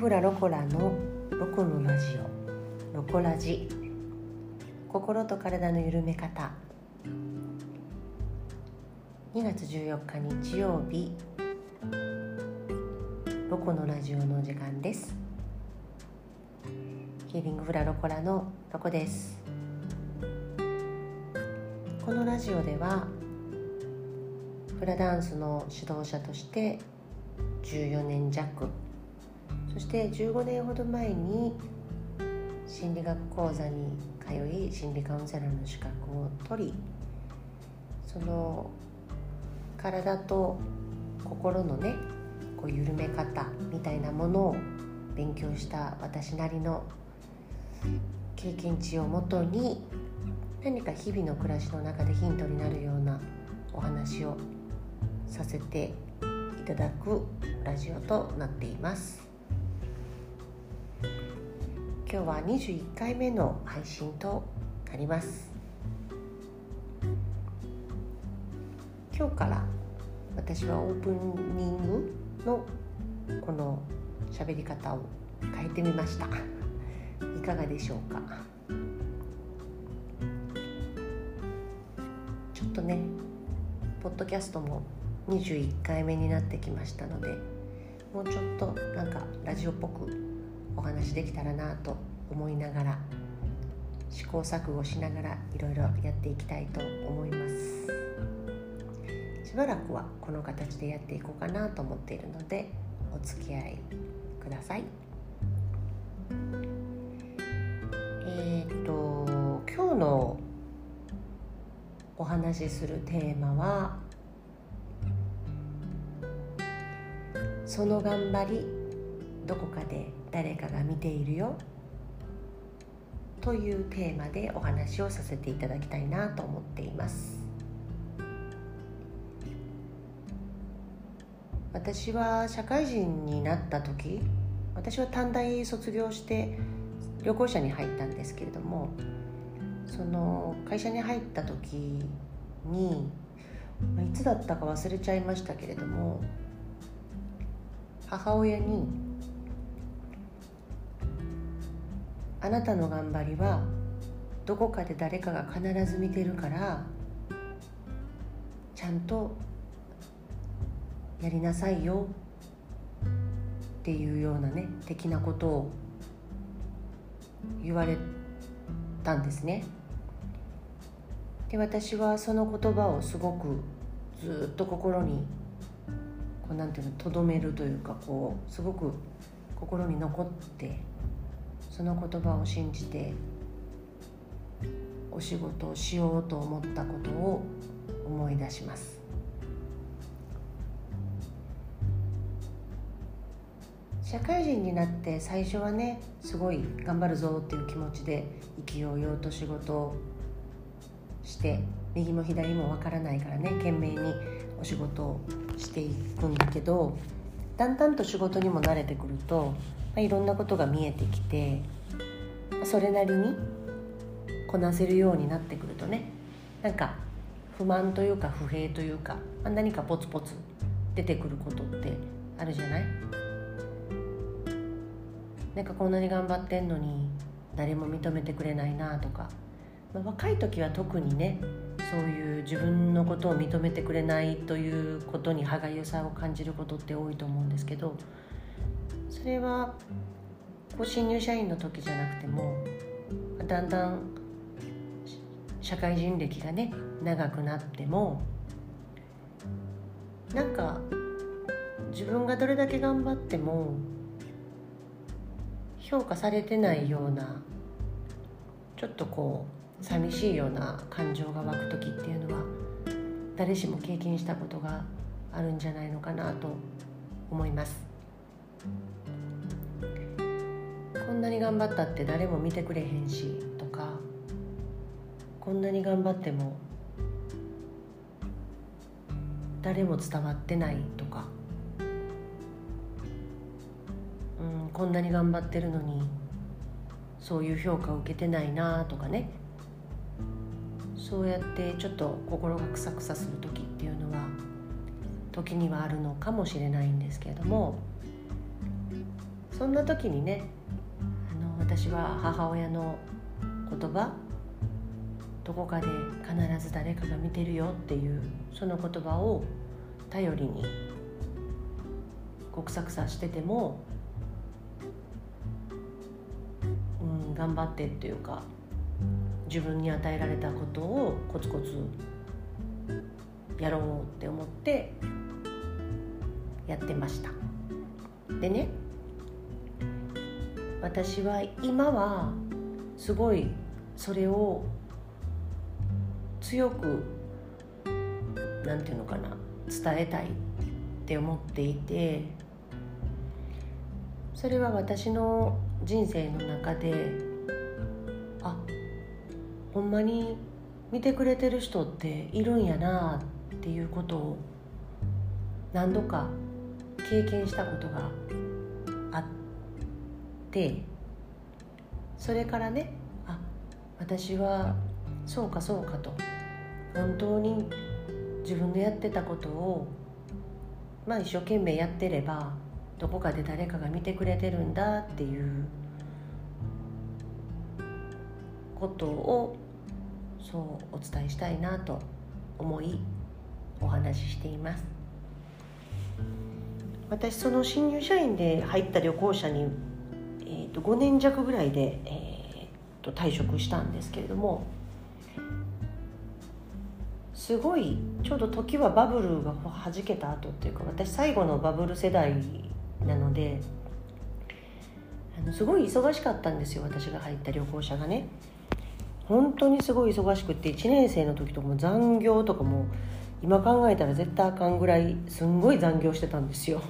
フラロコラのロコのラジオロコラジ心と体の緩め方。2月14日日曜日。ロコのラジオの時間です。ヒーリングフラロコラのロコです。このラジオではフラダンスの指導者として14年弱そして15年ほど前に心理学講座に通い心理カウンセラーの資格を取りその体と心のねこう緩め方みたいなものを勉強した私なりの経験値をもとに何か日々の暮らしの中でヒントになるようなお話をさせていただくラジオとなっています。今日は21回目の配信となります。今日から私はオープニングのこの喋り方を変えてみました。いかがでしょうか？ちょっとねポッドキャストも21回目になってきましたのでもうちょっとなんかラジオっぽくお話できたらなと思いながら試行錯誤しながらいろいろやっていきたいと思います。しばらくはこの形でやっていこうかなと思っているのでお付き合いください。えっ、と今日のお話しするテーマはその頑張りどこかで誰かが見ているよというテーマでお話をさせていただきたいなと思っています。私は社会人になった時私は短大卒業して旅行者に入ったんですけれどもその会社に入った時にいつだったか忘れちゃいましたけれども母親に「あなたの頑張りはどこかで誰かが必ず見てるからちゃんとやりなさいよ」っていうようなね的なことを言われたんですね。で私はその言葉をすごくずっと心にこうなんていうのとどめるというかこうすごく心に残ってその言葉を信じてお仕事をしようと思ったことを思い出します。社会人になって最初はねすごい頑張るぞっていう気持ちで意気揚々と仕事をして右も左もわからないからね懸命にお仕事をしていくんだけどだんだんと仕事にも慣れてくると、まあ、いろんなことが見えてきてそれなりにこなせるようになってくるとねなんか不満というか不平というか、まあ、何かポツポツ出てくることってあるじゃない？なんかこんなに頑張ってんのに誰も認めてくれないなとか、まあ、若い時は特にねそういう自分のことを認めてくれないということに歯がゆさを感じることって多いと思うんですけどそれはこう新入社員の時じゃなくてもだんだん社会人歴がね長くなってもなんか自分がどれだけ頑張っても評価されてないようなちょっとこう寂しいような感情が湧く時っていうのは誰しも経験したことがあるんじゃないのかなと思います。こんなに頑張ったって誰も見てくれへんしとかこんなに頑張っても誰も伝わってないとかうんこんなに頑張ってるのにそういう評価を受けてないなとかね。そうやってちょっと心がクサクサする時っていうのは時にはあるのかもしれないんですけれどもそんな時にねあの私は母親の言葉どこかで必ず誰かが見てるよっていうその言葉を頼りに国策さしてても、うん、頑張ってっていうか自分に与えられたことをコツコツやろうって思ってやってました。でね私は今はすごいそれを強くなんていうのかな伝えたいって思っていてそれは私の人生の中でほんまに見てくれてる人っているんやなっていうことを何度か経験したことがあってそれからねあ私はそうかそうかと本当に自分でやってたことをまあ一生懸命やってればどこかで誰かが見てくれてるんだっていうことをそうお伝えしたいなと思いお話ししています。私その新入社員で入った旅行者に、えー、と5年弱ぐらいで、えー、と退職したんですけれどもすごいちょうど時はバブルがはじけた後っていうか私最後のバブル世代なのであのすごい忙しかったんですよ私が入った旅行者がね。本当にすごい忙しくって1年生の時とかも残業とかも今考えたら絶対あかんぐらいすんごい残業してたんですよ。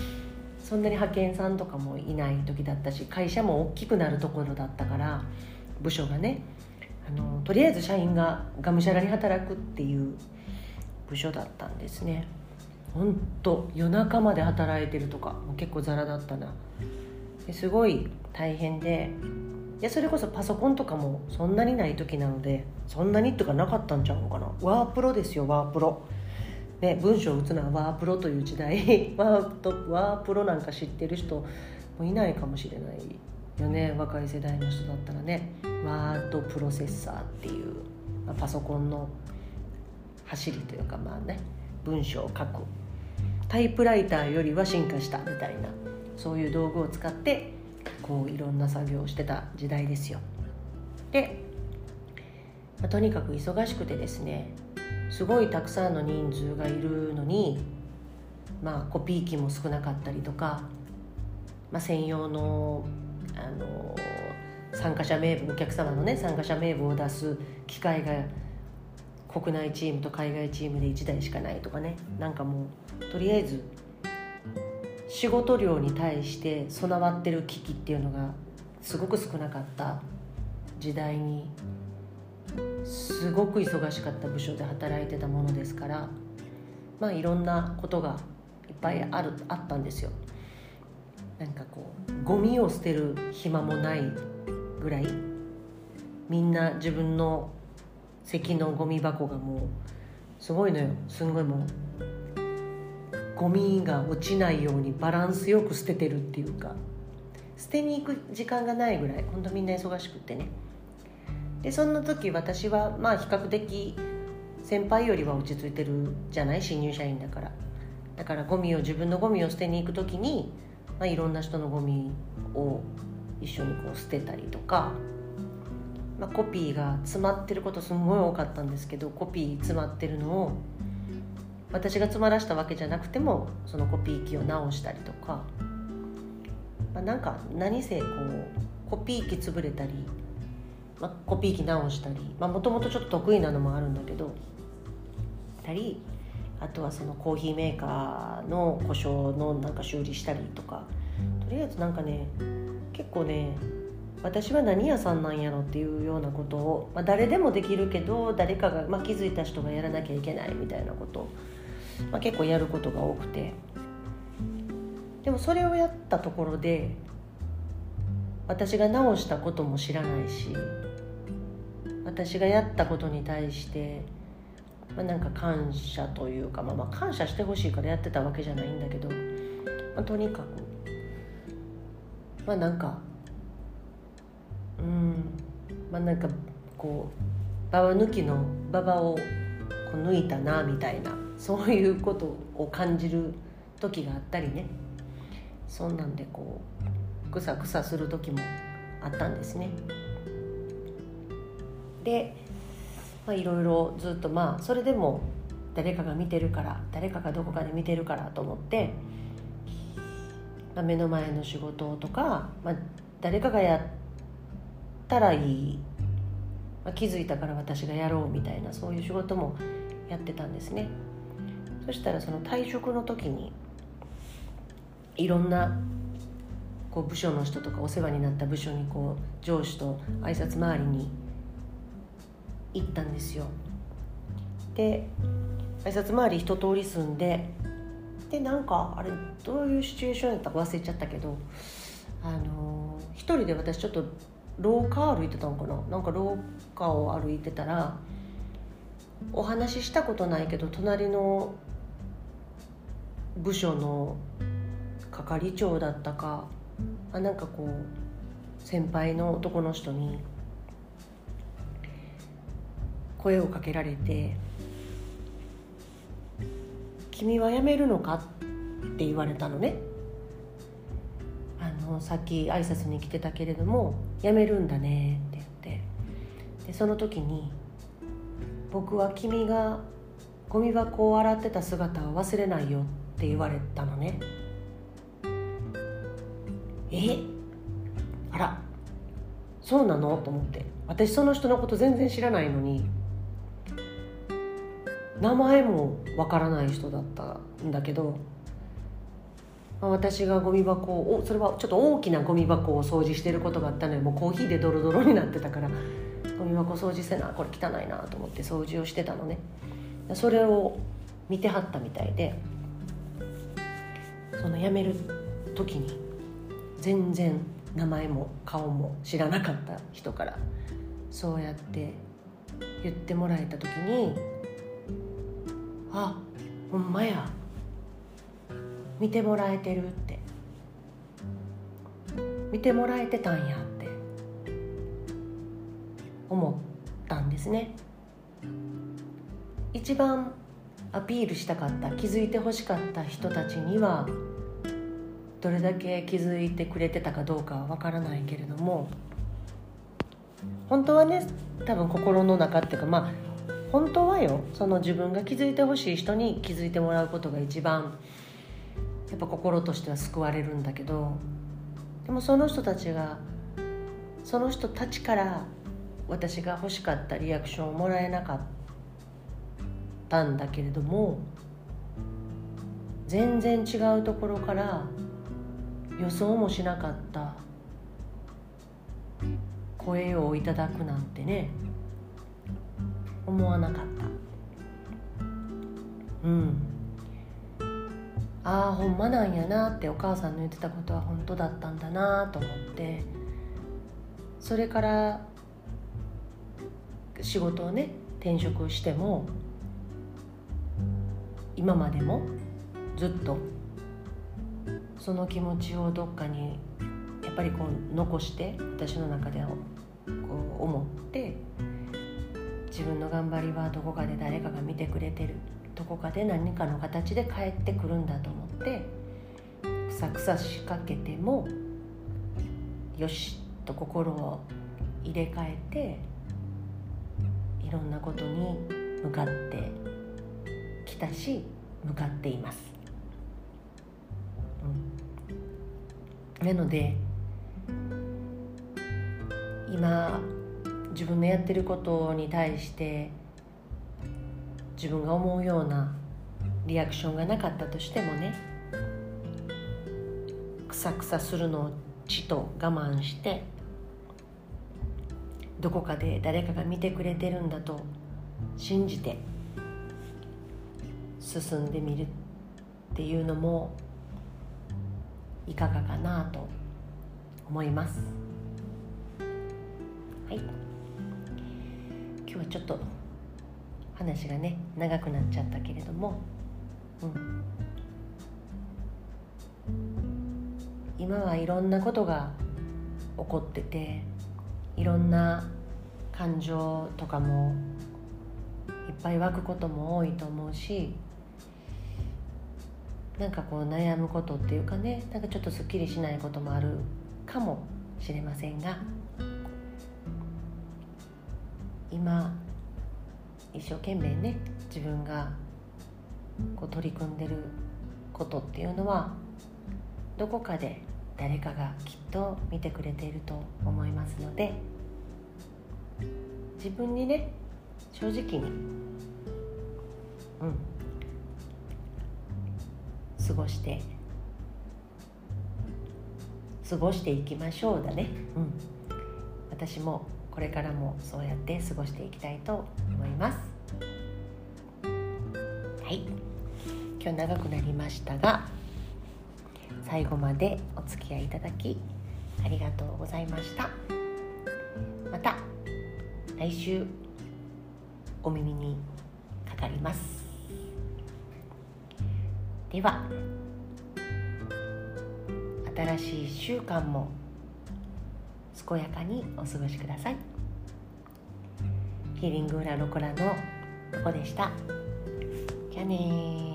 そんなに派遣さんとかもいない時だったし会社も大きくなるところだったから部署がねあのとりあえず社員ががむしゃらに働くっていう部署だったんですね。本当夜中まで働いてるとかもう結構ザラだったな。すごい大変でいやそれこそパソコンとかもそんなにない時なのでそんなにとかなかったんちゃうのかな。ワープロですよワープロ。ね文章を打つのはワープロという時代。ワーとワープロなんか知ってる人もいないかもしれないよね。若い世代の人だったらね。ワードプロセッサーっていう、まあ、パソコンの走りというかまあね文章を書く。タイプライターよりは進化したみたいなそういう道具を使ってこういろんな作業をしてた時代ですよ。で、まあ、とにかく忙しくてですねすごいたくさんの人数がいるのにまあコピー機も少なかったりとか、まあ、専用のあの参加者名簿お客様のね参加者名簿を出す機会が国内チームと海外チームで1台しかないとかねなんかもうとりあえず仕事量に対して備わってる危機っていうのがすごく少なかった時代にすごく忙しかった部署で働いてたものですからまあいろんなことがいっぱいあるあったんですよ。なんかこうゴミを捨てる暇もないぐらいみんな自分の席のゴミ箱がもうすごいのよすんごいもうゴミが落ちないようにバランスよく捨ててるっていうか捨てに行く時間がないぐらいほんとみんな忙しくってね。でそんな時私はまあ比較的先輩よりは落ち着いてるじゃない？新入社員だから。だからゴミを自分のゴミを捨てに行く時にまあ、いろんな人のゴミを一緒にこう捨てたりとか、まあ、コピーが詰まってることすごい多かったんですけどコピー詰まってるのを私が詰まらしたわけじゃなくてもそのコピー機を直したりとか、まあ、なんか何せこうコピー機潰れたり、まあ、コピー機直したりもともとちょっと得意なのもあるんだけどたりあとはそのコーヒーメーカーの故障のなんか修理したりとか。とりあえずなんかね結構ね私は何屋さんなんやろっていうようなことを、まあ、誰でもできるけど誰かが、まあ、気づいた人がやらなきゃいけないみたいなことを、まあ、結構やることが多くて。でもそれをやったところで私が直したことも知らないし私がやったことに対してまあ、なんか感謝というか、まあ、まあ感謝してほしいからやってたわけじゃないんだけど、まあ、とにかくまあなんかうんまあなんかこうババ抜きのババをこう抜いたなみたいな。そういうことを感じる時があったりね。そんなんでこうクサクサする時もあったんですね。でまあいろいろずっとまあそれでも誰かが見てるから誰かがどこかで見てるからと思って、まあ、目の前の仕事とか、まあ、誰かがやったらいい、まあ、気づいたから私がやろうみたいなそういう仕事もやってたんですね。そしたらその退職の時にいろんなこう部署の人とかお世話になった部署にこう上司と挨拶回りに行ったんですよ。で挨拶回り一通り済んででなんかあれどういうシチュエーションやったか忘れちゃったけどあの一人で私ちょっと廊下歩いてたのかな。なんか廊下を歩いてたらお話ししたことないけど隣の部署の係長だったかあなんかこう先輩の男の人に声をかけられて君は辞めるのか?」って言われたのねあのさっき挨拶に来てたけれども「辞めるんだね」って言ってでその時に「僕は君がゴミ箱を洗ってた姿を忘れないよ」ってって言われたのね。え？あら。そうなの？と思って。私その人のこと全然知らないのに。名前もわからない人だったんだけど、私がゴミ箱をそれはちょっと大きなゴミ箱を掃除してることがあったのでもうコーヒーでドロドロになってたから。ゴミ箱掃除せなこれ汚いなと思って掃除をしてたのね。それを見てはったみたいで。その辞める時に全然名前も顔も知らなかった人からそうやって言ってもらえた時にあほんまや見てもらえてるって見てもらえてたんやって思ったんですね。一番アピールしたかった気づいてほしかった人たちにはどれだけ気づいてくれてたかどうかは分からないけれども本当はね多分心の中っていうかまあ本当はよその自分が気づいてほしい人に気づいてもらうことが一番やっぱ心としては救われるんだけどでもその人たちがその人たちから私が欲しかったリアクションをもらえなかったんだけれども全然違うところから予想もしなかった。声をいただくなんてね。思わなかった。うん。ああほんまなんやなってお母さんの言ってたことは本当だったんだなと思って。それから仕事をね転職しても今までもずっとその気持ちをどっかにやっぱりこう残して私の中でこう思って自分の頑張りはどこかで誰かが見てくれてるどこかで何かの形で帰ってくるんだと思ってくさくさしかけてもよしと心を入れ替えていろんなことに向かってきたし向かっています、なので今自分のやってることに対して自分が思うようなリアクションがなかったとしてもねくさくさするのをちと我慢してどこかで誰かが見てくれてるんだと信じて進んでみるっていうのもいかがかなと思います。はい。今日はちょっと話がね長くなっちゃったけれども、うん、今はいろんなことが起こってていろんな感情とかもいっぱい湧くことも多いと思うしなんかこう悩むことっていうかねなんかちょっとすっきりしないこともあるかもしれませんが今一生懸命ね自分がこう取り組んでることっていうのはどこかで誰かがきっと見てくれていると思いますので自分にね正直にうん過ごして。過ごしていきましょうだね。うん。私もこれからもそうやって過ごしていきたいと思います。はい。今日長くなりましたが最後までお付き合いいただきありがとうございました。また来週お耳にかかります。では新しい1週間も健やかにお過ごしください。ヒーリングウラロコラのここでした。じゃあね